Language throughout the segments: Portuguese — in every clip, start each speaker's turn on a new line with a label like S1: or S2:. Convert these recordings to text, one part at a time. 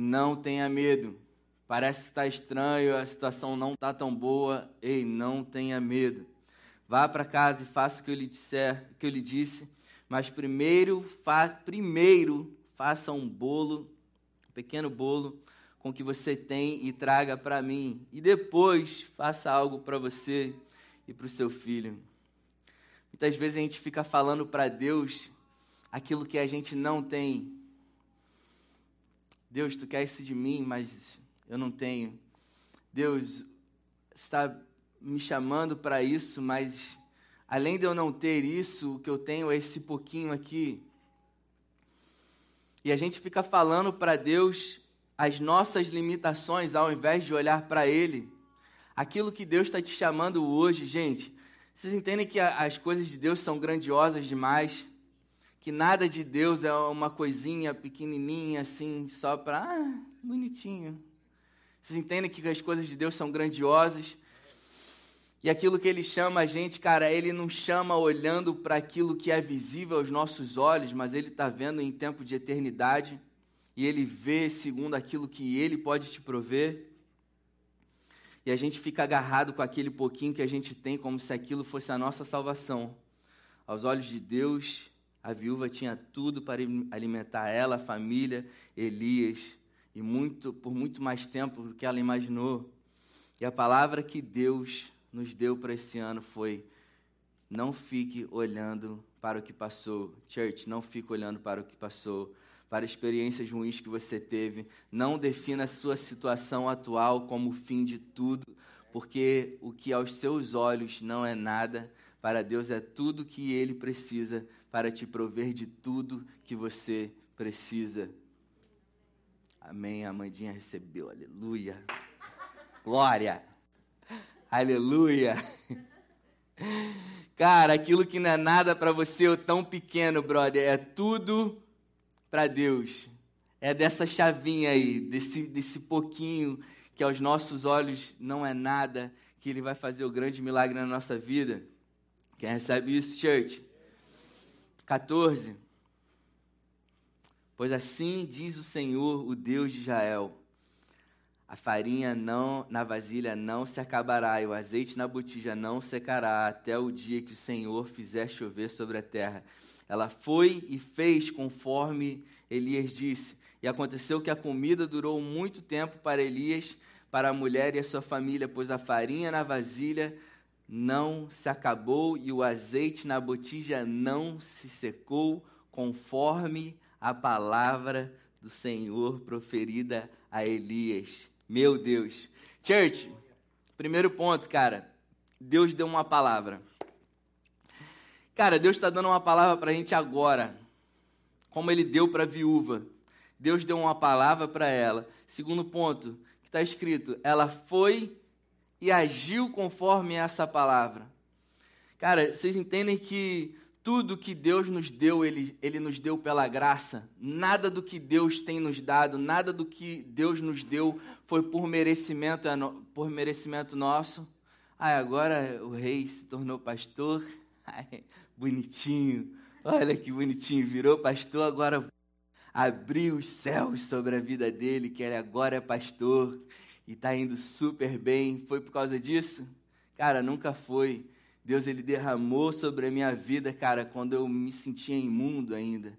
S1: Não tenha medo. Parece que está estranho, a situação não está tão boa. Ei, não tenha medo. Vá para casa e faça o que eu lhe disser, que eu lhe disse. Mas primeiro, fa primeiro faça um bolo, um pequeno bolo com o que você tem e traga para mim. E depois faça algo para você e para o seu filho. Muitas vezes a gente fica falando para Deus aquilo que a gente não tem. Deus, tu quer isso de mim, mas eu não tenho. Deus está me chamando para isso, mas além de eu não ter isso, o que eu tenho é esse pouquinho aqui. E a gente fica falando para Deus as nossas limitações ao invés de olhar para Ele. Aquilo que Deus está te chamando hoje, gente. Vocês entendem que as coisas de Deus são grandiosas demais? Que nada de Deus é uma coisinha pequenininha assim, só para. Ah, bonitinho. Vocês entendem que as coisas de Deus são grandiosas? E aquilo que ele chama a gente, cara, ele não chama olhando para aquilo que é visível aos nossos olhos, mas ele está vendo em tempo de eternidade. E ele vê segundo aquilo que ele pode te prover. E a gente fica agarrado com aquele pouquinho que a gente tem, como se aquilo fosse a nossa salvação. Aos olhos de Deus, a viúva tinha tudo para alimentar ela, a família, Elias, e muito por muito mais tempo do que ela imaginou. E a palavra que Deus nos deu para esse ano foi: não fique olhando para o que passou. Church, não fique olhando para o que passou, para experiências ruins que você teve. Não defina a sua situação atual como o fim de tudo, porque o que aos seus olhos não é nada, para Deus é tudo que Ele precisa para te prover de tudo que você precisa. Amém. A Amandinha recebeu, aleluia. Glória. Aleluia. Cara, aquilo que não é nada para você ou tão pequeno, brother, é tudo para Deus. É dessa chavinha aí, desse, desse pouquinho que aos nossos olhos não é nada, que Ele vai fazer o grande milagre na nossa vida. Quem recebe isso, church? 14. Pois assim diz o Senhor, o Deus de Israel a farinha não na vasilha não se acabará e o azeite na botija não secará até o dia que o Senhor fizer chover sobre a terra. Ela foi e fez conforme Elias disse. E aconteceu que a comida durou muito tempo para Elias, para a mulher e a sua família, pois a farinha na vasilha não se acabou e o azeite na botija não se secou, conforme a palavra do Senhor proferida a Elias. Meu Deus. Church, primeiro ponto, cara. Deus deu uma palavra. Cara, Deus está dando uma palavra para a gente agora. Como ele deu para a viúva. Deus deu uma palavra para ela. Segundo ponto, que está escrito: ela foi e agiu conforme essa palavra. Cara, vocês entendem que tudo que Deus nos deu, ele, ele nos deu pela graça. Nada do que Deus tem nos dado, nada do que Deus nos deu foi por merecimento, é por merecimento nosso. Ai, agora o rei se tornou pastor. Ai, bonitinho. Olha que bonitinho. Virou pastor, agora abriu os céus sobre a vida dele, que ele agora é pastor e está indo super bem. Foi por causa disso? Cara, nunca foi. Deus ele derramou sobre a minha vida, cara, quando eu me sentia imundo ainda.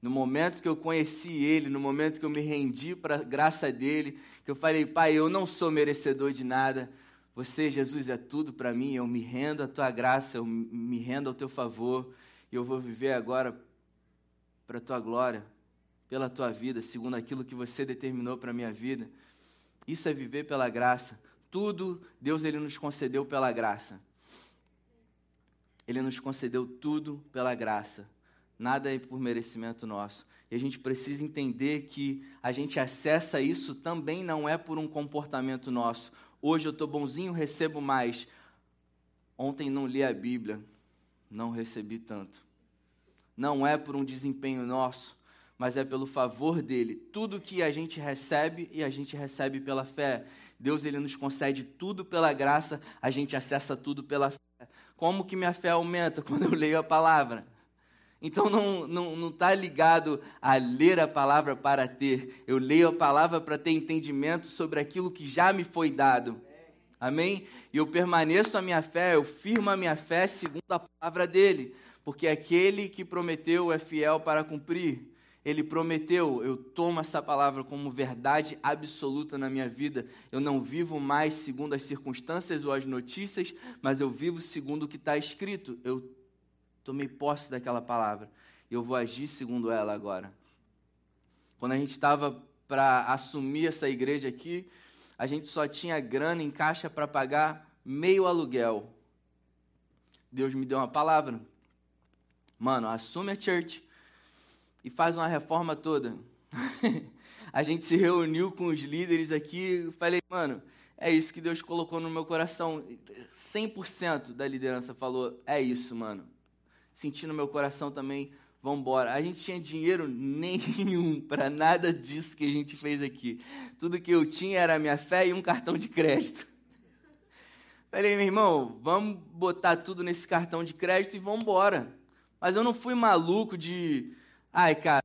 S1: No momento que eu conheci Ele, no momento que eu me rendi para a graça dele, que eu falei, Pai, eu não sou merecedor de nada. Você, Jesus, é tudo para mim. Eu me rendo à tua graça, eu me rendo ao teu favor. E eu vou viver agora para a tua glória, pela tua vida, segundo aquilo que você determinou para a minha vida. Isso é viver pela graça. Tudo Deus ele nos concedeu pela graça. Ele nos concedeu tudo pela graça. Nada é por merecimento nosso. E a gente precisa entender que a gente acessa isso também não é por um comportamento nosso. Hoje eu estou bonzinho, recebo mais. Ontem não li a Bíblia, não recebi tanto. Não é por um desempenho nosso, mas é pelo favor dele. Tudo que a gente recebe e a gente recebe pela fé. Deus ele nos concede tudo pela graça, a gente acessa tudo pela fé. Como que minha fé aumenta quando eu leio a palavra? Então não está não, não tá ligado a ler a palavra para ter. Eu leio a palavra para ter entendimento sobre aquilo que já me foi dado. Amém? E eu permaneço a minha fé, eu firmo a minha fé segundo a palavra dele. Porque aquele que prometeu é fiel para cumprir. Ele prometeu, eu tomo essa palavra como verdade absoluta na minha vida. Eu não vivo mais segundo as circunstâncias ou as notícias, mas eu vivo segundo o que está escrito. Eu tomei posse daquela palavra. Eu vou agir segundo ela agora. Quando a gente estava para assumir essa igreja aqui, a gente só tinha grana em caixa para pagar meio aluguel. Deus me deu uma palavra. Mano, assume a church e faz uma reforma toda. a gente se reuniu com os líderes aqui, e falei, mano, é isso que Deus colocou no meu coração. 100% da liderança falou, é isso, mano. Senti no meu coração também, vamos embora. A gente tinha dinheiro nenhum para nada disso que a gente fez aqui. Tudo que eu tinha era minha fé e um cartão de crédito. Falei, meu irmão, vamos botar tudo nesse cartão de crédito e vamos embora. Mas eu não fui maluco de Ai, cara,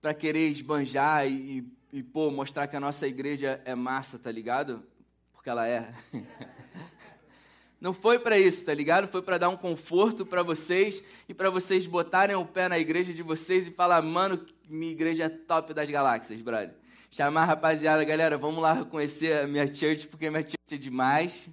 S1: para querer esbanjar e, e, e, pô, mostrar que a nossa igreja é massa, tá ligado? Porque ela é. Não foi para isso, tá ligado? Foi para dar um conforto para vocês e para vocês botarem o pé na igreja de vocês e falar, mano, minha igreja é top das galáxias, brother. Chamar a rapaziada, galera, vamos lá conhecer a minha church, porque minha church é demais.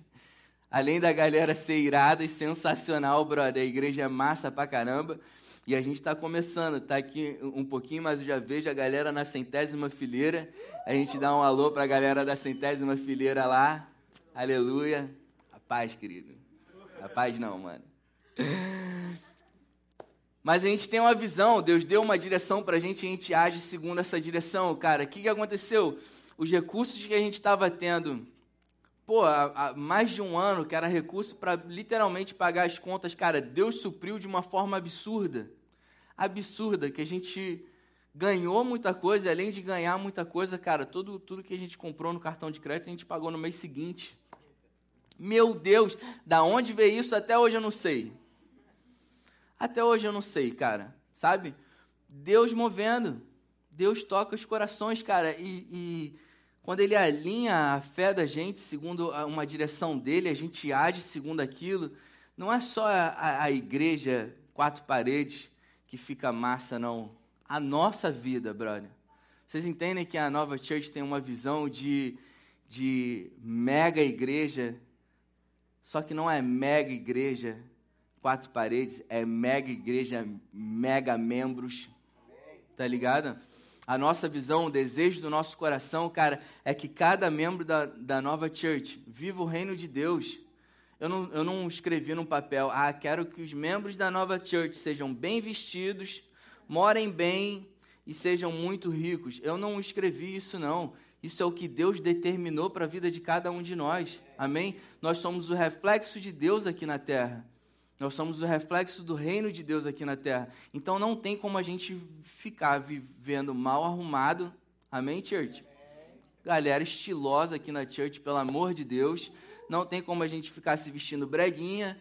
S1: Além da galera ser irada e sensacional, brother, a igreja é massa pra caramba. E a gente está começando, está aqui um pouquinho, mas eu já vejo a galera na centésima fileira. A gente dá um alô para a galera da centésima fileira lá. Aleluia. A paz, querido. A paz não, mano. Mas a gente tem uma visão, Deus deu uma direção para a gente e a gente age segundo essa direção. Cara, o que, que aconteceu? Os recursos que a gente estava tendo, pô, há, mais de um ano, que era recurso para literalmente pagar as contas, cara, Deus supriu de uma forma absurda absurda, que a gente ganhou muita coisa, e além de ganhar muita coisa, cara, tudo, tudo que a gente comprou no cartão de crédito, a gente pagou no mês seguinte. Meu Deus, da onde veio isso até hoje eu não sei. Até hoje eu não sei, cara. Sabe? Deus movendo. Deus toca os corações, cara. E, e, quando Ele alinha a fé da gente segundo uma direção dele, a gente age segundo aquilo. Não é só a, a, igreja, quatro paredes, que fica massa, não. A nossa vida, brother. Vocês entendem que a Nova Church tem uma visão de, de mega igreja, só que não é mega igreja, quatro paredes, é mega igreja, mega membros. Tá ligado? A nossa visão, o desejo do nosso coração, cara, é que cada membro da, da Nova Church viva o reino de Deus eu não, eu não escrevi num papel, ah, quero que os membros da nova church sejam bem vestidos, morem bem e sejam muito ricos. Eu não escrevi isso, não. Isso é o que Deus determinou para a vida de cada um de nós. Amém? Nós somos o reflexo de Deus aqui na terra. Nós somos o reflexo do reino de Deus aqui na terra. Então não tem como a gente ficar vivendo mal arrumado. Amém, church? Galera estilosa aqui na church, pelo amor de Deus não tem como a gente ficar se vestindo breguinha,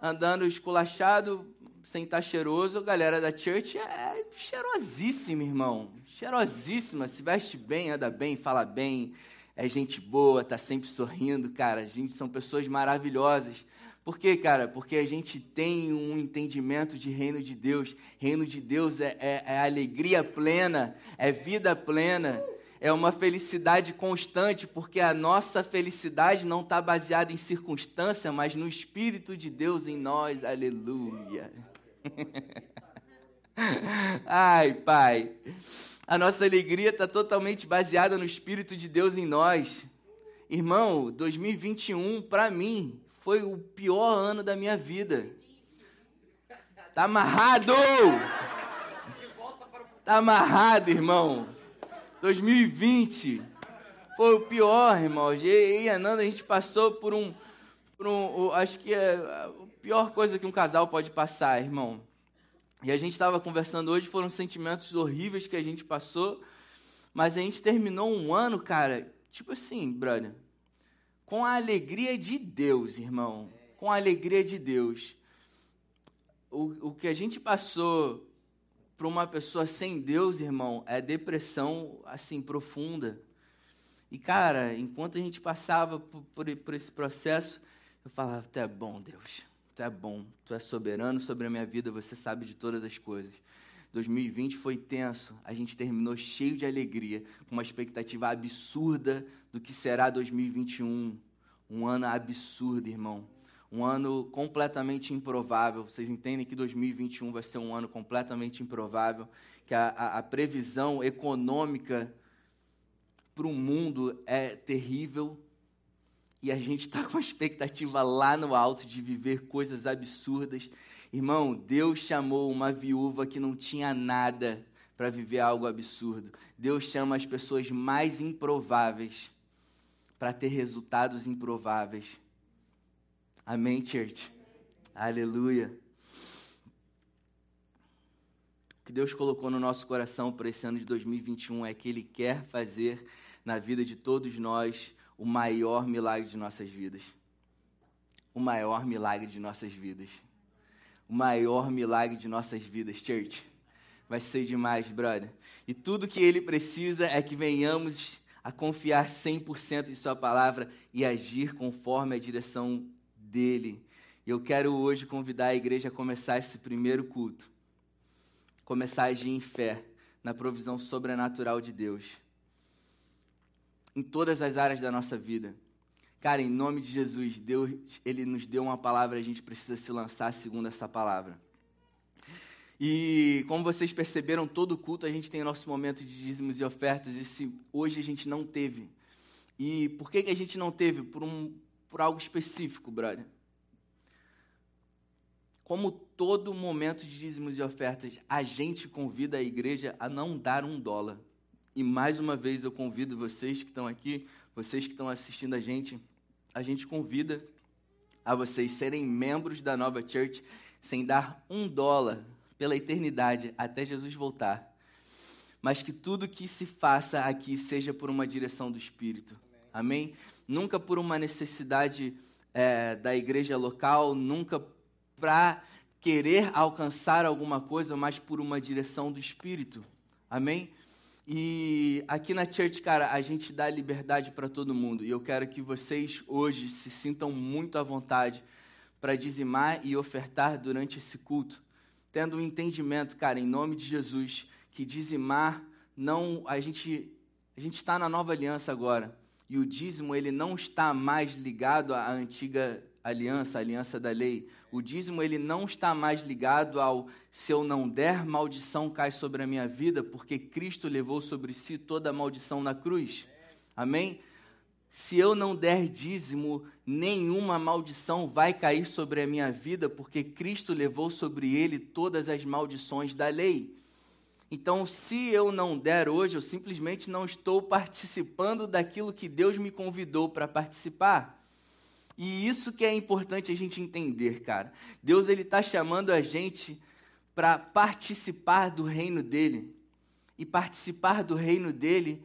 S1: andando esculachado, sem estar cheiroso. A galera da church é cheirosíssima, irmão. Cheirosíssima. Se veste bem, anda bem, fala bem, é gente boa, tá sempre sorrindo, cara. A gente são pessoas maravilhosas. Por quê, cara? Porque a gente tem um entendimento de reino de Deus. Reino de Deus é, é, é alegria plena, é vida plena é uma felicidade constante, porque a nossa felicidade não está baseada em circunstância, mas no Espírito de Deus em nós. Aleluia. Ai, Pai. A nossa alegria está totalmente baseada no Espírito de Deus em nós. Irmão, 2021, para mim, foi o pior ano da minha vida. Tá amarrado! Tá amarrado, irmão. 2020 foi o pior, irmão. E Ananda, a gente passou por um, por um. Acho que é a pior coisa que um casal pode passar, irmão. E a gente estava conversando hoje, foram sentimentos horríveis que a gente passou, mas a gente terminou um ano, cara, tipo assim, brother, com a alegria de Deus, irmão. Com a alegria de Deus. o, o que a gente passou para uma pessoa sem Deus, irmão, é depressão assim profunda. E cara, enquanto a gente passava por, por, por esse processo, eu falava: Tu é bom, Deus. Tu é bom. Tu é soberano sobre a minha vida. Você sabe de todas as coisas. 2020 foi tenso. A gente terminou cheio de alegria, com uma expectativa absurda do que será 2021. Um ano absurdo, irmão. Um ano completamente improvável. Vocês entendem que 2021 vai ser um ano completamente improvável, que a, a, a previsão econômica para o mundo é terrível e a gente está com a expectativa lá no alto de viver coisas absurdas. Irmão, Deus chamou uma viúva que não tinha nada para viver algo absurdo. Deus chama as pessoas mais improváveis para ter resultados improváveis. Amém, church? Aleluia. O que Deus colocou no nosso coração para esse ano de 2021 é que Ele quer fazer na vida de todos nós o maior milagre de nossas vidas. O maior milagre de nossas vidas. O maior milagre de nossas vidas, church. Vai ser demais, brother. E tudo que ele precisa é que venhamos a confiar 100% em Sua palavra e agir conforme a direção dele. E eu quero hoje convidar a igreja a começar esse primeiro culto. Começar a agir em fé na provisão sobrenatural de Deus em todas as áreas da nossa vida. Cara, em nome de Jesus, Deus, Ele nos deu uma palavra, a gente precisa se lançar segundo essa palavra. E como vocês perceberam, todo culto a gente tem nosso momento de dízimos e ofertas, e se hoje a gente não teve. E por que, que a gente não teve? Por, um, por algo específico, brother. Como todo momento de dízimos e ofertas, a gente convida a igreja a não dar um dólar. E mais uma vez eu convido vocês que estão aqui, vocês que estão assistindo a gente, a gente convida a vocês serem membros da Nova Church sem dar um dólar pela eternidade até Jesus voltar. Mas que tudo que se faça aqui seja por uma direção do Espírito. Amém? Amém? Nunca por uma necessidade é, da igreja local, nunca para querer alcançar alguma coisa, mas por uma direção do Espírito. Amém? E aqui na Church, cara, a gente dá liberdade para todo mundo. E eu quero que vocês hoje se sintam muito à vontade para dizimar e ofertar durante esse culto, tendo um entendimento, cara, em nome de Jesus, que dizimar não a gente a gente está na nova aliança agora. E o dízimo ele não está mais ligado à antiga aliança, a aliança da lei. O dízimo ele não está mais ligado ao se eu não der, maldição cai sobre a minha vida, porque Cristo levou sobre si toda a maldição na cruz. Amém? Se eu não der dízimo, nenhuma maldição vai cair sobre a minha vida, porque Cristo levou sobre ele todas as maldições da lei. Então, se eu não der hoje, eu simplesmente não estou participando daquilo que Deus me convidou para participar. E isso que é importante a gente entender, cara. Deus ele está chamando a gente para participar do reino dele. E participar do reino dele,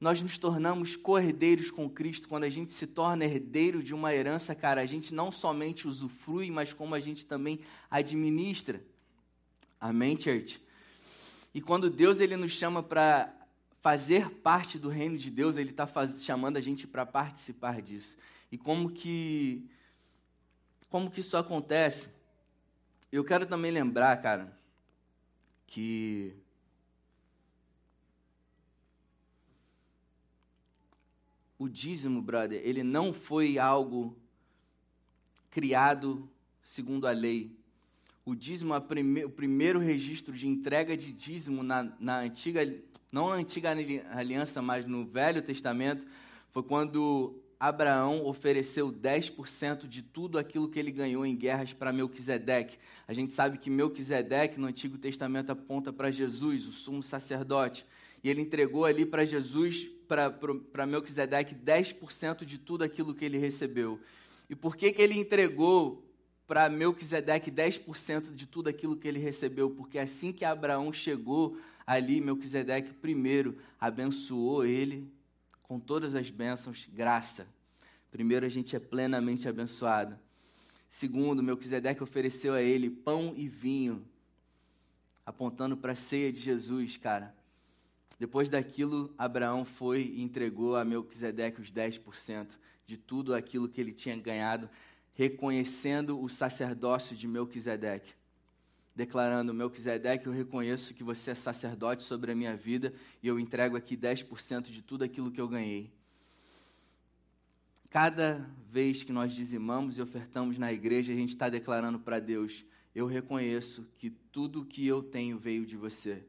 S1: nós nos tornamos co-herdeiros com Cristo. Quando a gente se torna herdeiro de uma herança, cara, a gente não somente usufrui, mas como a gente também administra. Amém, church? E quando Deus ele nos chama para fazer parte do reino de Deus, ele está chamando a gente para participar disso e como que como que isso acontece. Eu quero também lembrar, cara, que o dízimo, brother, ele não foi algo criado segundo a lei. O dízimo, prime, o primeiro registro de entrega de dízimo na, na antiga, não na antiga aliança, mas no Velho Testamento, foi quando Abraão ofereceu 10% de tudo aquilo que ele ganhou em guerras para Melquisedeque. A gente sabe que Melquisedeque, no Antigo Testamento, aponta para Jesus, o sumo sacerdote. E ele entregou ali para Jesus, para Melquisedeque, 10% de tudo aquilo que ele recebeu. E por que, que ele entregou para Melquisedeque 10% de tudo aquilo que ele recebeu? Porque assim que Abraão chegou ali, Melquisedeque primeiro abençoou ele com todas as bênçãos, graça. Primeiro, a gente é plenamente abençoado. Segundo, Melquisedeque ofereceu a ele pão e vinho, apontando para a ceia de Jesus, cara. Depois daquilo, Abraão foi e entregou a Melquisedeque os 10% de tudo aquilo que ele tinha ganhado, reconhecendo o sacerdócio de Melquisedeque. Declarando, Melquisedeque, eu reconheço que você é sacerdote sobre a minha vida e eu entrego aqui 10% de tudo aquilo que eu ganhei. Cada vez que nós dizimamos e ofertamos na igreja, a gente está declarando para Deus: eu reconheço que tudo que eu tenho veio de você.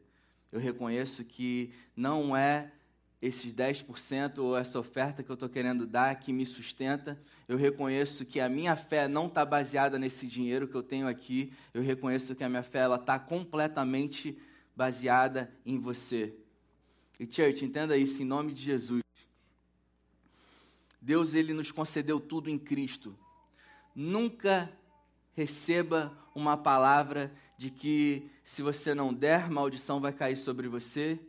S1: Eu reconheço que não é esses 10% ou essa oferta que eu estou querendo dar que me sustenta. Eu reconheço que a minha fé não está baseada nesse dinheiro que eu tenho aqui. Eu reconheço que a minha fé está completamente baseada em você. E, church, entenda isso em nome de Jesus. Deus ele nos concedeu tudo em Cristo. Nunca receba uma palavra de que se você não der, maldição vai cair sobre você.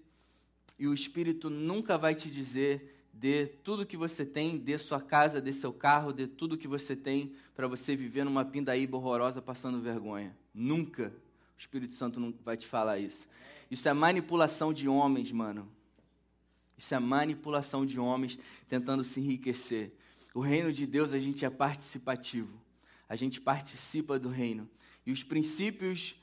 S1: E o Espírito nunca vai te dizer dê tudo que você tem, dê sua casa, dê seu carro, dê tudo que você tem para você viver numa pindaíba horrorosa passando vergonha. Nunca o Espírito Santo não vai te falar isso. Isso é manipulação de homens, mano. Isso é manipulação de homens tentando se enriquecer. O reino de Deus, a gente é participativo. A gente participa do reino. E os princípios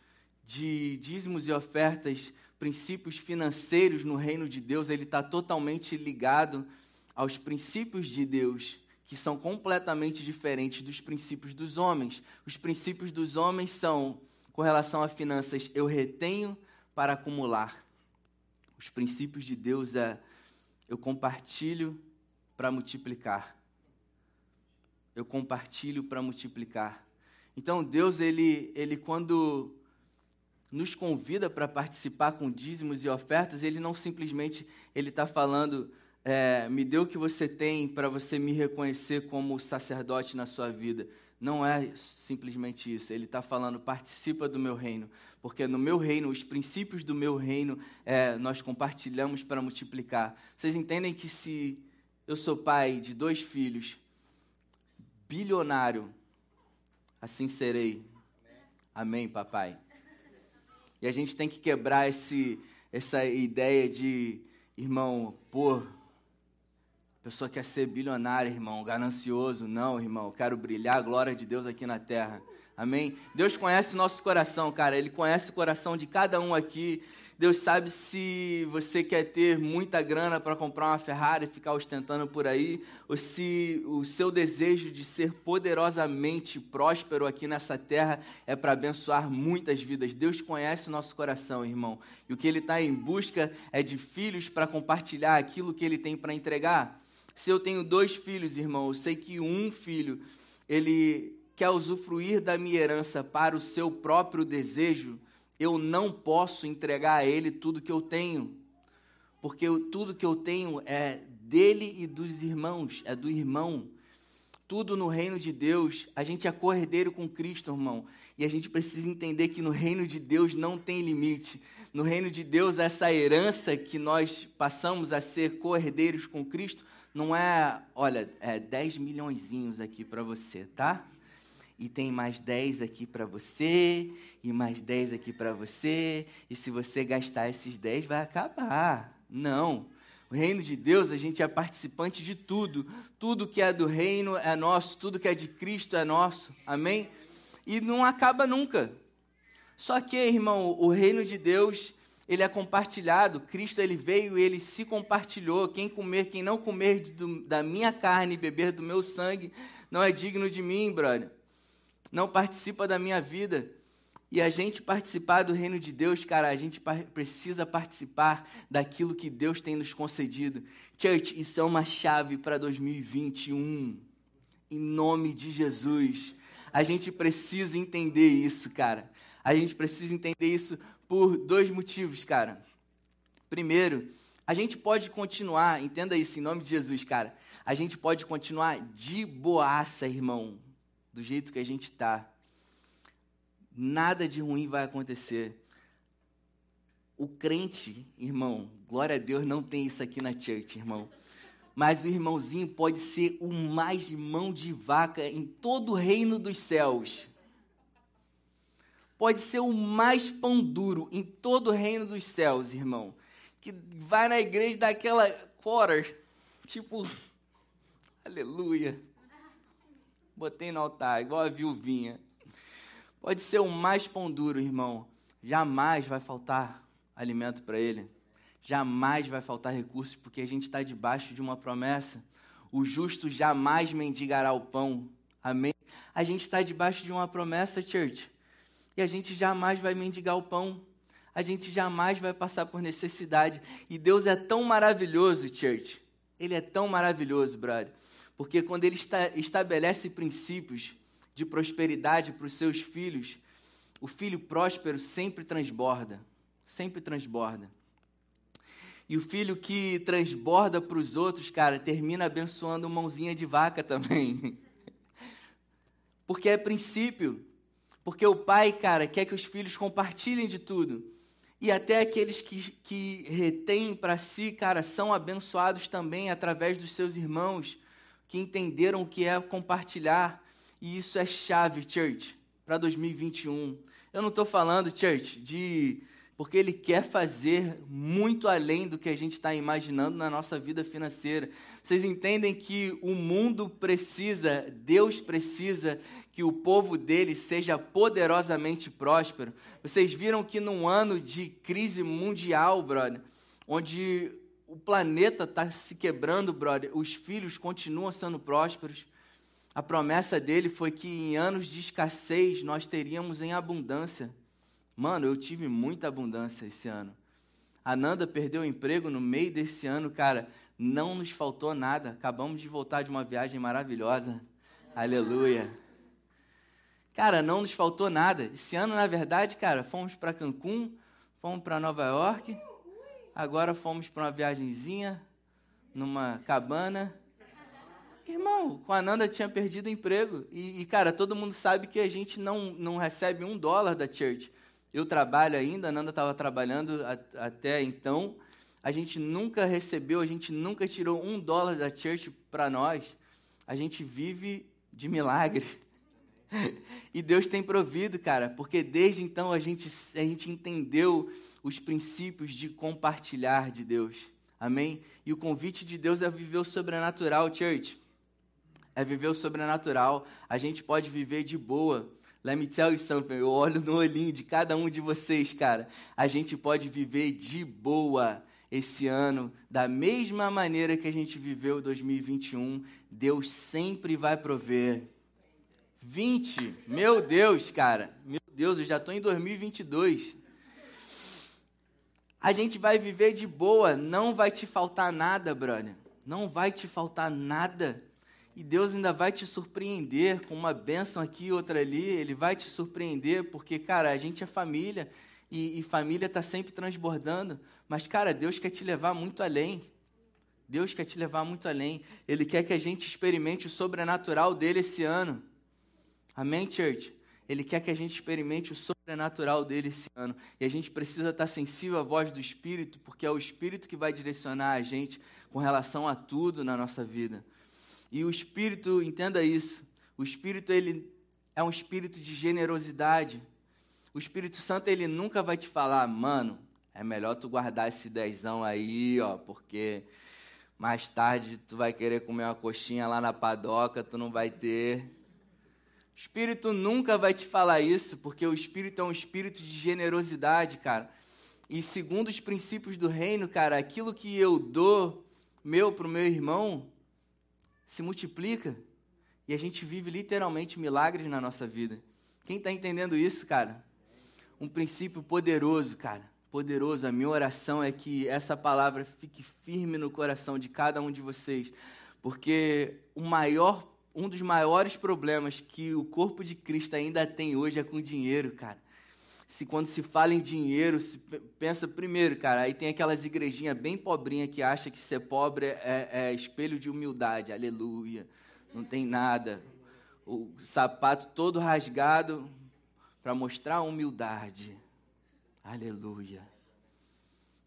S1: de dízimos e ofertas, princípios financeiros no reino de Deus, ele está totalmente ligado aos princípios de Deus, que são completamente diferentes dos princípios dos homens. Os princípios dos homens são, com relação a finanças, eu retenho para acumular. Os princípios de Deus é eu compartilho para multiplicar. Eu compartilho para multiplicar. Então Deus ele ele quando nos convida para participar com dízimos e ofertas, ele não simplesmente ele está falando é, me dê o que você tem para você me reconhecer como sacerdote na sua vida. Não é simplesmente isso. Ele está falando, participa do meu reino. Porque no meu reino, os princípios do meu reino, é, nós compartilhamos para multiplicar. Vocês entendem que se eu sou pai de dois filhos, bilionário, assim serei. Amém, papai. E a gente tem que quebrar esse, essa ideia de, irmão, pô, a pessoa quer ser bilionária, irmão, ganancioso. Não, irmão, quero brilhar a glória de Deus aqui na terra. Amém? Deus conhece o nosso coração, cara. Ele conhece o coração de cada um aqui. Deus sabe se você quer ter muita grana para comprar uma Ferrari e ficar ostentando por aí, ou se o seu desejo de ser poderosamente próspero aqui nessa terra é para abençoar muitas vidas. Deus conhece o nosso coração, irmão. E o que Ele está em busca é de filhos para compartilhar aquilo que Ele tem para entregar. Se eu tenho dois filhos, irmão, eu sei que um filho, ele quer usufruir da minha herança para o seu próprio desejo, eu não posso entregar a ele tudo que eu tenho. Porque eu, tudo que eu tenho é dele e dos irmãos, é do irmão. Tudo no reino de Deus, a gente é cordeiro com Cristo, irmão. E a gente precisa entender que no reino de Deus não tem limite. No reino de Deus, essa herança que nós passamos a ser cordeiros com Cristo, não é, olha, é 10 milhõeszinhos aqui para você, tá? E tem mais 10 aqui para você, e mais 10 aqui para você, e se você gastar esses 10 vai acabar. Não. O reino de Deus, a gente é participante de tudo. Tudo que é do reino é nosso, tudo que é de Cristo é nosso. Amém? E não acaba nunca. Só que, irmão, o reino de Deus, ele é compartilhado. Cristo ele veio e ele se compartilhou. Quem comer, quem não comer do, da minha carne e beber do meu sangue, não é digno de mim, brother. Não participa da minha vida. E a gente participar do reino de Deus, cara, a gente precisa participar daquilo que Deus tem nos concedido. Church, isso é uma chave para 2021. Em nome de Jesus. A gente precisa entender isso, cara. A gente precisa entender isso por dois motivos, cara. Primeiro, a gente pode continuar, entenda isso em nome de Jesus, cara. A gente pode continuar de boaça, irmão, do jeito que a gente tá. Nada de ruim vai acontecer. O crente, irmão, glória a Deus, não tem isso aqui na church, irmão. mas o irmãozinho pode ser o mais mão de vaca em todo o reino dos céus. Pode ser o mais pão duro em todo o reino dos céus, irmão. Que vai na igreja daquela quarter, tipo, aleluia. Botei no altar, igual a viuvinha. Pode ser o mais pão duro, irmão. Jamais vai faltar alimento para ele jamais vai faltar recursos, porque a gente está debaixo de uma promessa. O justo jamais mendigará o pão. Amém? A gente está debaixo de uma promessa, church. E a gente jamais vai mendigar o pão. A gente jamais vai passar por necessidade. E Deus é tão maravilhoso, church. Ele é tão maravilhoso, brother. Porque quando Ele estabelece princípios de prosperidade para os seus filhos, o filho próspero sempre transborda. Sempre transborda. E o filho que transborda para os outros, cara, termina abençoando mãozinha de vaca também. Porque é princípio. Porque o pai, cara, quer que os filhos compartilhem de tudo. E até aqueles que, que retêm para si, cara, são abençoados também através dos seus irmãos, que entenderam o que é compartilhar. E isso é chave, church, para 2021. Eu não estou falando, church, de porque Ele quer fazer muito além do que a gente está imaginando na nossa vida financeira. Vocês entendem que o mundo precisa, Deus precisa que o povo dele seja poderosamente próspero. Vocês viram que num ano de crise mundial, brother, onde o planeta está se quebrando, brother, os filhos continuam sendo prósperos. A promessa dele foi que em anos de escassez nós teríamos em abundância. Mano, eu tive muita abundância esse ano. A Nanda perdeu o emprego no meio desse ano, cara. Não nos faltou nada. Acabamos de voltar de uma viagem maravilhosa. Aleluia. Cara, não nos faltou nada. Esse ano, na verdade, cara, fomos para Cancún, fomos para Nova York. Agora fomos para uma viagemzinha numa cabana. Irmão, com a Nanda tinha perdido o emprego. E, e, cara, todo mundo sabe que a gente não, não recebe um dólar da church. Eu trabalho ainda, a Nanda estava trabalhando a, até então. A gente nunca recebeu, a gente nunca tirou um dólar da church para nós. A gente vive de milagre. E Deus tem provido, cara, porque desde então a gente, a gente entendeu os princípios de compartilhar de Deus. Amém? E o convite de Deus é viver o sobrenatural, church. É viver o sobrenatural. A gente pode viver de boa. Let me tell you something. Eu olho no olhinho de cada um de vocês, cara. A gente pode viver de boa esse ano, da mesma maneira que a gente viveu 2021. Deus sempre vai prover. 20, meu Deus, cara. Meu Deus, eu já estou em 2022. A gente vai viver de boa, não vai te faltar nada, brother. Não vai te faltar nada. E Deus ainda vai te surpreender com uma bênção aqui outra ali. Ele vai te surpreender, porque, cara, a gente é família e, e família está sempre transbordando. Mas, cara, Deus quer te levar muito além. Deus quer te levar muito além. Ele quer que a gente experimente o sobrenatural dele esse ano. Amém, church? Ele quer que a gente experimente o sobrenatural dele esse ano. E a gente precisa estar sensível à voz do Espírito, porque é o Espírito que vai direcionar a gente com relação a tudo na nossa vida. E o Espírito, entenda isso, o Espírito ele é um espírito de generosidade. O Espírito Santo ele nunca vai te falar, mano, é melhor tu guardar esse dezão aí, ó, porque mais tarde tu vai querer comer uma coxinha lá na padoca, tu não vai ter. Espírito nunca vai te falar isso, porque o Espírito é um espírito de generosidade, cara. E segundo os princípios do reino, cara, aquilo que eu dou meu para o meu irmão, se multiplica e a gente vive literalmente milagres na nossa vida. Quem está entendendo isso, cara? Um princípio poderoso, cara. Poderoso. A minha oração é que essa palavra fique firme no coração de cada um de vocês, porque o maior, um dos maiores problemas que o corpo de Cristo ainda tem hoje é com dinheiro, cara se quando se fala em dinheiro, se pensa primeiro, cara, aí tem aquelas igrejinhas bem pobrinha que acha que ser pobre é, é espelho de humildade, aleluia, não tem nada. O sapato todo rasgado para mostrar humildade, aleluia.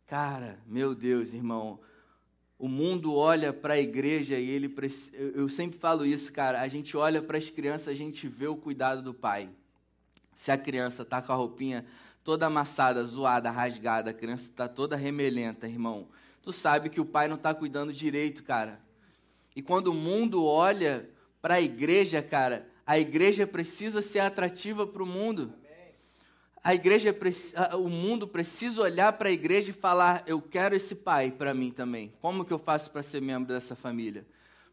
S1: Cara, meu Deus, irmão, o mundo olha para a igreja e ele. Eu sempre falo isso, cara. A gente olha para as crianças, a gente vê o cuidado do pai. Se a criança tá com a roupinha toda amassada, zoada, rasgada, a criança está toda remelenta, irmão. Tu sabe que o pai não está cuidando direito, cara. E quando o mundo olha para a igreja, cara, a igreja precisa ser atrativa para o mundo. A igreja, o mundo precisa olhar para a igreja e falar: eu quero esse pai para mim também. Como que eu faço para ser membro dessa família?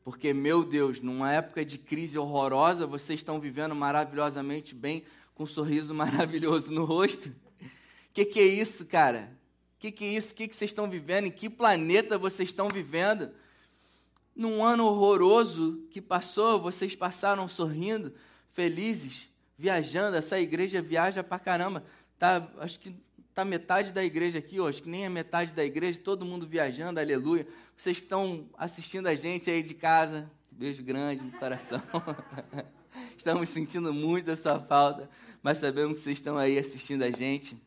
S1: Porque, meu Deus, numa época de crise horrorosa, vocês estão vivendo maravilhosamente bem, com um sorriso maravilhoso no rosto. O que, que é isso, cara? O que, que é isso? O que, que vocês estão vivendo? Em que planeta vocês estão vivendo? Num ano horroroso que passou, vocês passaram sorrindo, felizes viajando, essa igreja viaja pra caramba. Tá, acho que tá metade da igreja aqui, acho que nem é metade da igreja, todo mundo viajando, aleluia. Vocês que estão assistindo a gente aí de casa, beijo grande no coração. Estamos sentindo muito a sua falta, mas sabemos que vocês estão aí assistindo a gente.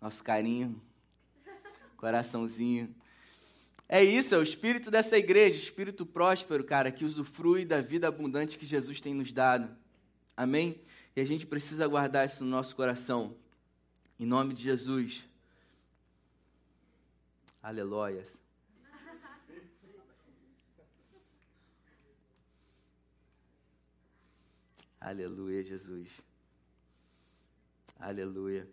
S1: Nosso carinho, coraçãozinho. É isso, é o espírito dessa igreja, espírito próspero, cara, que usufrui da vida abundante que Jesus tem nos dado. Amém? E a gente precisa guardar isso no nosso coração. Em nome de Jesus. Aleluias. Aleluia, Jesus. Aleluia.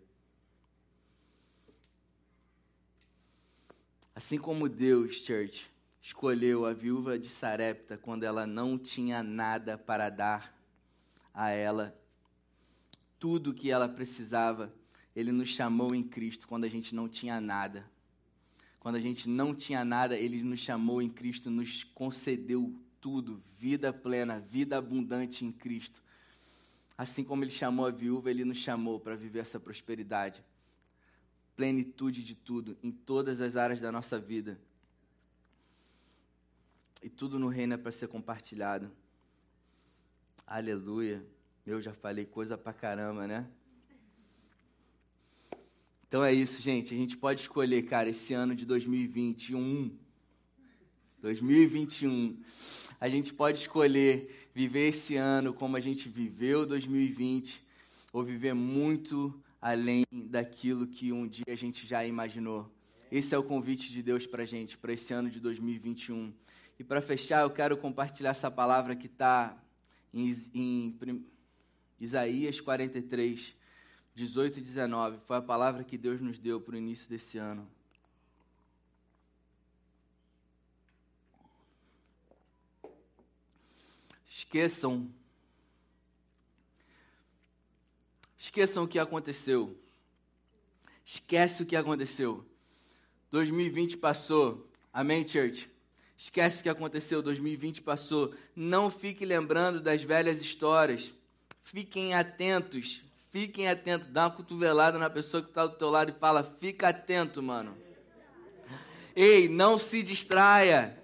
S1: Assim como Deus, church, escolheu a viúva de Sarepta quando ela não tinha nada para dar a ela, tudo que ela precisava. Ele nos chamou em Cristo quando a gente não tinha nada. Quando a gente não tinha nada, Ele nos chamou em Cristo, nos concedeu tudo, vida plena, vida abundante em Cristo. Assim como Ele chamou a viúva, Ele nos chamou para viver essa prosperidade, plenitude de tudo, em todas as áreas da nossa vida. E tudo no reino é para ser compartilhado. Aleluia. Eu já falei coisa pra caramba, né? Então é isso, gente. A gente pode escolher, cara, esse ano de 2021. 2021. A gente pode escolher viver esse ano como a gente viveu 2020 ou viver muito além daquilo que um dia a gente já imaginou. Esse é o convite de Deus para gente, para esse ano de 2021. E para fechar, eu quero compartilhar essa palavra que está em, em Isaías 43, 18 e 19. Foi a palavra que Deus nos deu para o início desse ano. Esqueçam. Esqueçam o que aconteceu. Esquece o que aconteceu. 2020 passou. Amém, church? Esquece o que aconteceu. 2020 passou. Não fique lembrando das velhas histórias. Fiquem atentos, fiquem atentos. Dá uma cotovelada na pessoa que está do teu lado e fala: fica atento, mano. Ei, não se distraia.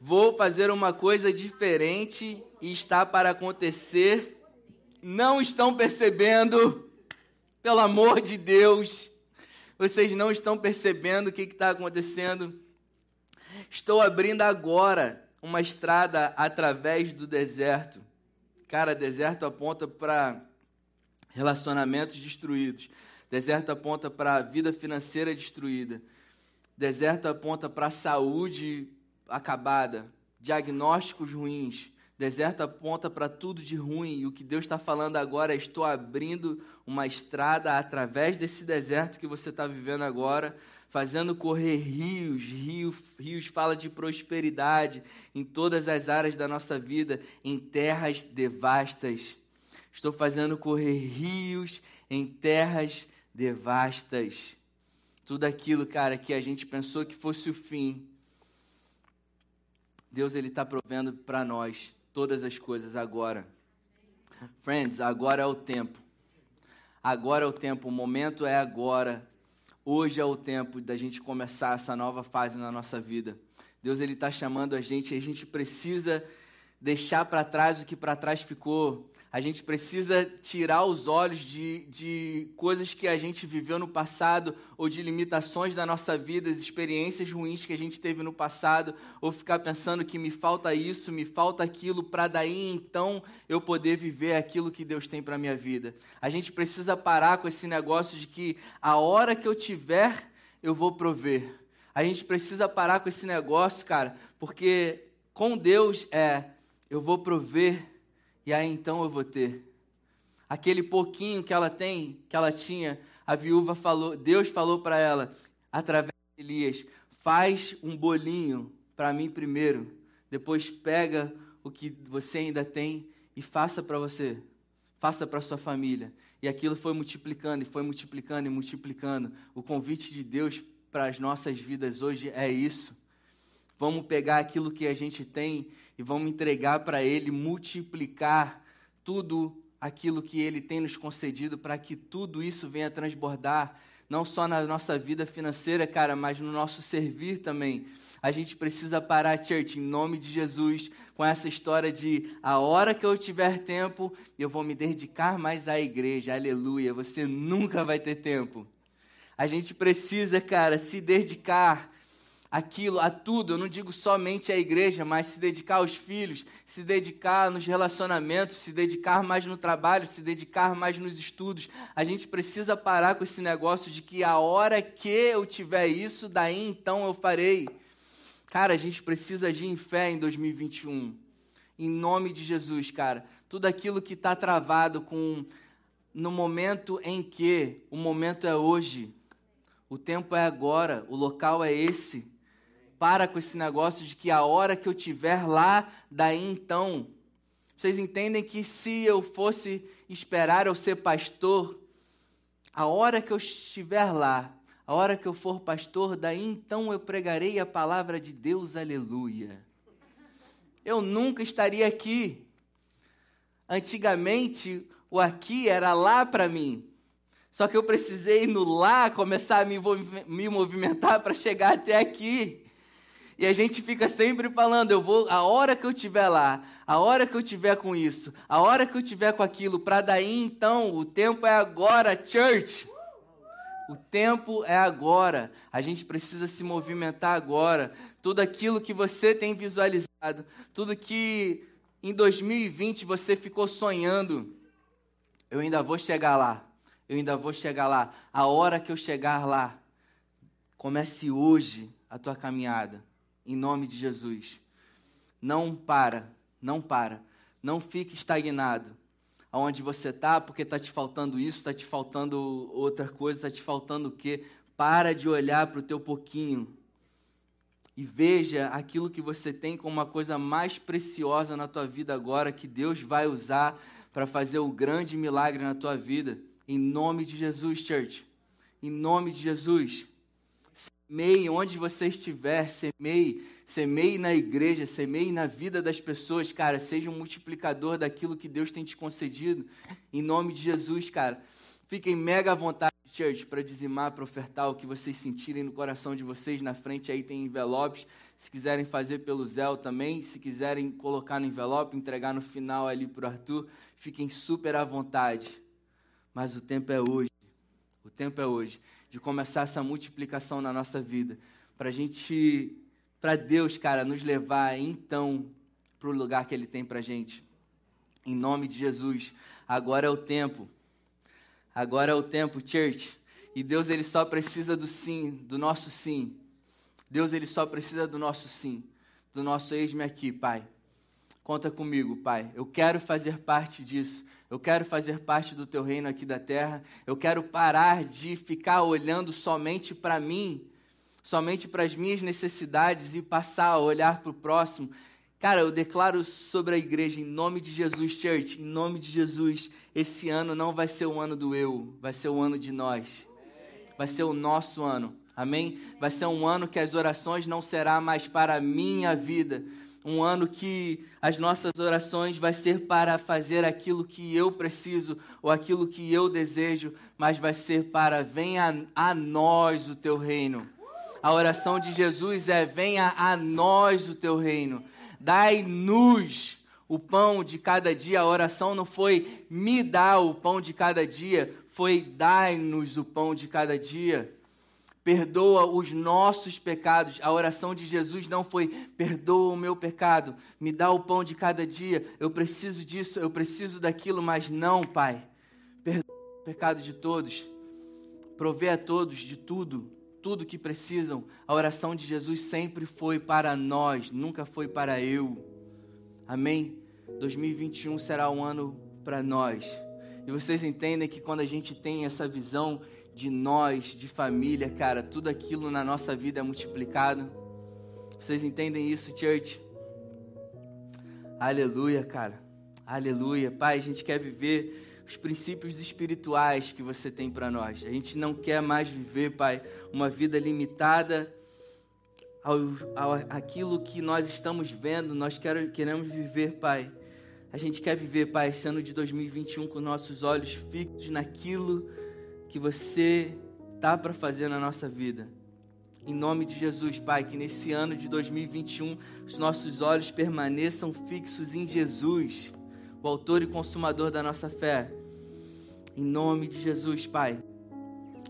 S1: Vou fazer uma coisa diferente e está para acontecer. Não estão percebendo, pelo amor de Deus. Vocês não estão percebendo o que está acontecendo. Estou abrindo agora uma estrada através do deserto. Cara, deserto aponta para relacionamentos destruídos. Deserto aponta para vida financeira destruída. Deserto aponta para saúde acabada, diagnósticos ruins. Deserto aponta para tudo de ruim. E o que Deus está falando agora é: estou abrindo uma estrada através desse deserto que você está vivendo agora fazendo correr rios, rios, rios fala de prosperidade em todas as áreas da nossa vida, em terras devastas. Estou fazendo correr rios em terras devastas. Tudo aquilo, cara, que a gente pensou que fosse o fim. Deus ele está provendo para nós todas as coisas agora. Friends, agora é o tempo. Agora é o tempo, o momento é agora Hoje é o tempo da gente começar essa nova fase na nossa vida. Deus ele está chamando a gente e a gente precisa deixar para trás o que para trás ficou. A gente precisa tirar os olhos de, de coisas que a gente viveu no passado, ou de limitações da nossa vida, experiências ruins que a gente teve no passado, ou ficar pensando que me falta isso, me falta aquilo, para daí então eu poder viver aquilo que Deus tem para a minha vida. A gente precisa parar com esse negócio de que a hora que eu tiver, eu vou prover. A gente precisa parar com esse negócio, cara, porque com Deus é eu vou prover e aí então eu vou ter. Aquele pouquinho que ela tem, que ela tinha, a viúva falou, Deus falou para ela, através de Elias, faz um bolinho para mim primeiro, depois pega o que você ainda tem e faça para você, faça para sua família. E aquilo foi multiplicando, e foi multiplicando e multiplicando. O convite de Deus para as nossas vidas hoje é isso. Vamos pegar aquilo que a gente tem e vamos entregar para Ele, multiplicar tudo aquilo que Ele tem nos concedido, para que tudo isso venha transbordar, não só na nossa vida financeira, cara, mas no nosso servir também. A gente precisa parar, church, em nome de Jesus, com essa história de a hora que eu tiver tempo, eu vou me dedicar mais à igreja, aleluia. Você nunca vai ter tempo. A gente precisa, cara, se dedicar aquilo, a tudo. Eu não digo somente à igreja, mas se dedicar aos filhos, se dedicar nos relacionamentos, se dedicar mais no trabalho, se dedicar mais nos estudos. A gente precisa parar com esse negócio de que a hora que eu tiver isso, daí então eu farei. Cara, a gente precisa agir em fé em 2021. Em nome de Jesus, cara. Tudo aquilo que está travado com no momento em que o momento é hoje, o tempo é agora, o local é esse para com esse negócio de que a hora que eu tiver lá, daí então. Vocês entendem que se eu fosse esperar eu ser pastor, a hora que eu estiver lá, a hora que eu for pastor, daí então eu pregarei a palavra de Deus, aleluia. Eu nunca estaria aqui. Antigamente, o aqui era lá para mim. Só que eu precisei no lá começar a me, me movimentar para chegar até aqui. E a gente fica sempre falando, eu vou, a hora que eu estiver lá, a hora que eu estiver com isso, a hora que eu estiver com aquilo, para daí então, o tempo é agora, church. O tempo é agora. A gente precisa se movimentar agora. Tudo aquilo que você tem visualizado, tudo que em 2020 você ficou sonhando, eu ainda vou chegar lá. Eu ainda vou chegar lá. A hora que eu chegar lá, comece hoje a tua caminhada em nome de Jesus. Não para, não para, não fique estagnado. Aonde você está, porque está te faltando isso, está te faltando outra coisa, está te faltando o quê? Para de olhar para o teu pouquinho e veja aquilo que você tem como uma coisa mais preciosa na tua vida agora, que Deus vai usar para fazer o grande milagre na tua vida. Em nome de Jesus, church. Em nome de Jesus. Semeie onde você estiver, semeie, semeie na igreja, semeie na vida das pessoas, cara. Seja um multiplicador daquilo que Deus tem te concedido. Em nome de Jesus, cara. Fiquem mega à vontade, church, para dizimar, para ofertar o que vocês sentirem no coração de vocês. Na frente aí tem envelopes. Se quiserem fazer pelo Zé também, se quiserem colocar no envelope, entregar no final ali para o Arthur, fiquem super à vontade. Mas o tempo é hoje. O tempo é hoje de começar essa multiplicação na nossa vida. Para gente, para Deus, cara, nos levar então para o lugar que Ele tem para gente. Em nome de Jesus. Agora é o tempo. Agora é o tempo, church. E Deus, Ele só precisa do sim, do nosso sim. Deus, Ele só precisa do nosso sim. Do nosso eis-me aqui, Pai. Conta comigo, Pai. Eu quero fazer parte disso. Eu quero fazer parte do teu reino aqui da terra. Eu quero parar de ficar olhando somente para mim, somente para as minhas necessidades e passar a olhar para o próximo. Cara, eu declaro sobre a igreja, em nome de Jesus, church, em nome de Jesus, esse ano não vai ser o ano do eu, vai ser o ano de nós. Vai ser o nosso ano. Amém? Vai ser um ano que as orações não será mais para a minha vida, um ano que as nossas orações vai ser para fazer aquilo que eu preciso ou aquilo que eu desejo, mas vai ser para venha a nós o teu reino. A oração de Jesus é venha a nós o teu reino. Dai-nos o pão de cada dia. A oração não foi me dar o pão de cada dia, foi dai-nos o pão de cada dia. Perdoa os nossos pecados. A oração de Jesus não foi perdoa o meu pecado, me dá o pão de cada dia. Eu preciso disso, eu preciso daquilo, mas não, Pai. Perdoa o pecado de todos. Provê a todos de tudo, tudo que precisam. A oração de Jesus sempre foi para nós, nunca foi para eu. Amém? 2021 será um ano para nós. E vocês entendem que quando a gente tem essa visão de nós, de família, cara, tudo aquilo na nossa vida é multiplicado. Vocês entendem isso, church? Aleluia, cara. Aleluia. Pai, a gente quer viver os princípios espirituais que você tem para nós. A gente não quer mais viver, Pai, uma vida limitada ao, ao aquilo que nós estamos vendo. Nós quer, queremos viver, Pai. A gente quer viver, Pai, esse ano de 2021 com nossos olhos fixos naquilo que você tá para fazer na nossa vida. Em nome de Jesus, Pai, que nesse ano de 2021 os nossos olhos permaneçam fixos em Jesus, o autor e consumador da nossa fé. Em nome de Jesus, Pai.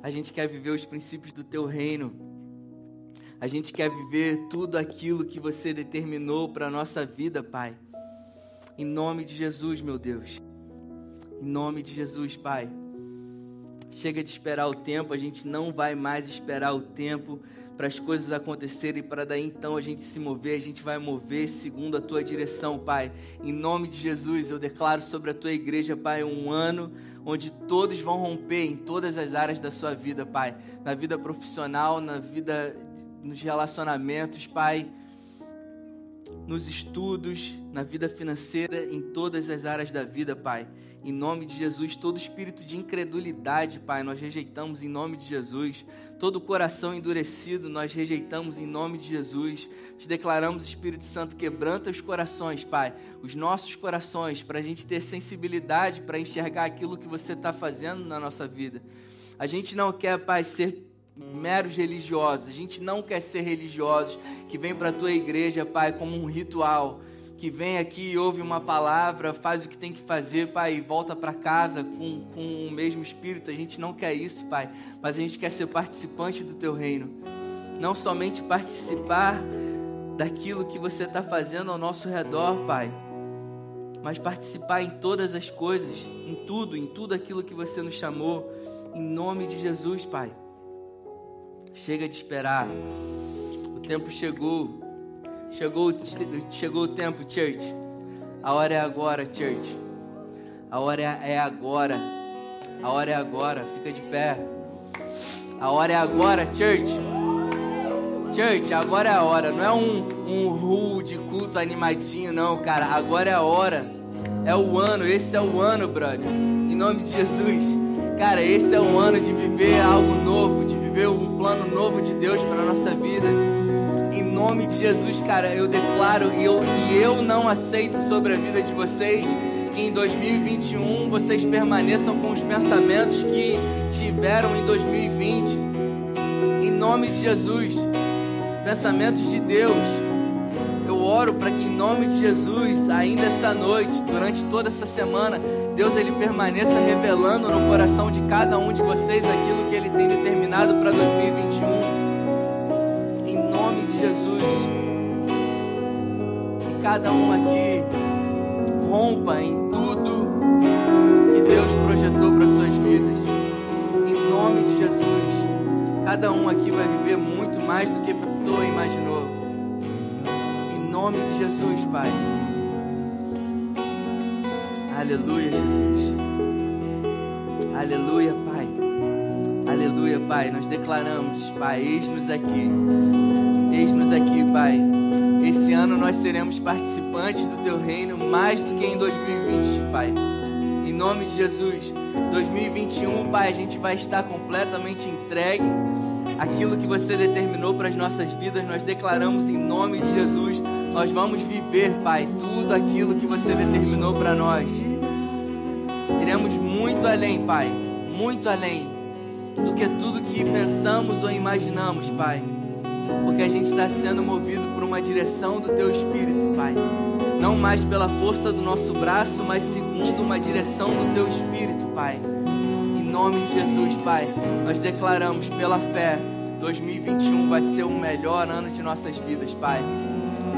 S1: A gente quer viver os princípios do teu reino. A gente quer viver tudo aquilo que você determinou para a nossa vida, Pai. Em nome de Jesus, meu Deus. Em nome de Jesus, Pai. Chega de esperar o tempo, a gente não vai mais esperar o tempo para as coisas acontecerem, para daí então a gente se mover, a gente vai mover segundo a tua direção, Pai. Em nome de Jesus, eu declaro sobre a tua igreja, Pai, um ano onde todos vão romper em todas as áreas da sua vida, Pai. Na vida profissional, na vida, nos relacionamentos, Pai. Nos estudos, na vida financeira, em todas as áreas da vida, Pai. Em nome de Jesus, todo espírito de incredulidade, Pai, nós rejeitamos em nome de Jesus. Todo coração endurecido, nós rejeitamos em nome de Jesus. Nós declaramos, Espírito Santo, quebranta os corações, Pai, os nossos corações, para a gente ter sensibilidade para enxergar aquilo que você está fazendo na nossa vida. A gente não quer, Pai, ser meros religiosos. A gente não quer ser religiosos que vem para a tua igreja, Pai, como um ritual que vem aqui, ouve uma palavra, faz o que tem que fazer, Pai, e volta para casa com, com o mesmo espírito. A gente não quer isso, Pai, mas a gente quer ser participante do Teu reino. Não somente participar daquilo que você está fazendo ao nosso redor, Pai, mas participar em todas as coisas, em tudo, em tudo aquilo que você nos chamou, em nome de Jesus, Pai. Chega de esperar, o tempo chegou Chegou, chegou o tempo, church. A hora é agora, church. A hora é agora. A hora é agora. Fica de pé. A hora é agora, church. Church, agora é a hora. Não é um, um ru de culto animadinho, não, cara. Agora é a hora. É o ano. Esse é o ano, brother. Em nome de Jesus. Cara, esse é o ano de viver algo novo, de viver um plano novo de Deus para nossa vida nome de Jesus, cara, eu declaro e eu, e eu não aceito sobre a vida de vocês que em 2021 vocês permaneçam com os pensamentos que tiveram em 2020. Em nome de Jesus, pensamentos de Deus. Eu oro para que em nome de Jesus, ainda essa noite, durante toda essa semana, Deus ele permaneça revelando no coração de cada um de vocês aquilo que ele tem determinado para 2021 cada um aqui rompa em tudo que Deus projetou para suas vidas. Em nome de Jesus. Cada um aqui vai viver muito mais do que pensou e imaginou. Em nome de Jesus, Pai. Aleluia, Jesus. Aleluia, Pai. Aleluia, Pai. Nós declaramos, Pai, eis-nos aqui. Eis-nos aqui, Pai esse ano nós seremos participantes do teu reino mais do que em 2020, Pai. Em nome de Jesus, 2021, Pai, a gente vai estar completamente entregue aquilo que você determinou para as nossas vidas. Nós declaramos em nome de Jesus, nós vamos viver, Pai, tudo aquilo que você determinou para nós. Iremos muito além, Pai, muito além do que tudo que pensamos ou imaginamos, Pai porque a gente está sendo movido por uma direção do Teu Espírito, Pai. não mais pela força do nosso braço, mas segundo uma direção do teu espírito, Pai. Em nome de Jesus, Pai, nós declaramos pela fé 2021 vai ser o melhor ano de nossas vidas, Pai.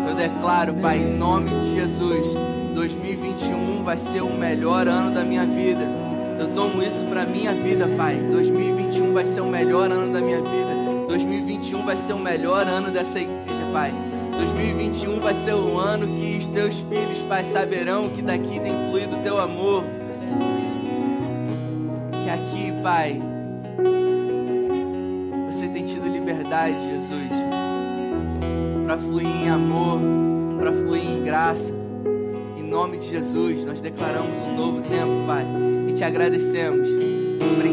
S1: Eu declaro, Pai, em nome de Jesus, 2021 vai ser o melhor ano da minha vida. Eu tomo isso para minha vida, Pai. 2021 vai ser o melhor ano da minha vida. 2021 vai ser o melhor ano dessa igreja, Pai. 2021 vai ser o ano que os teus filhos, Pai, saberão que daqui tem fluído o teu amor. Que aqui, Pai, você tem tido liberdade, Jesus, para fluir em amor, para fluir em graça. Em nome de Jesus, nós declaramos um novo tempo, Pai, e te agradecemos.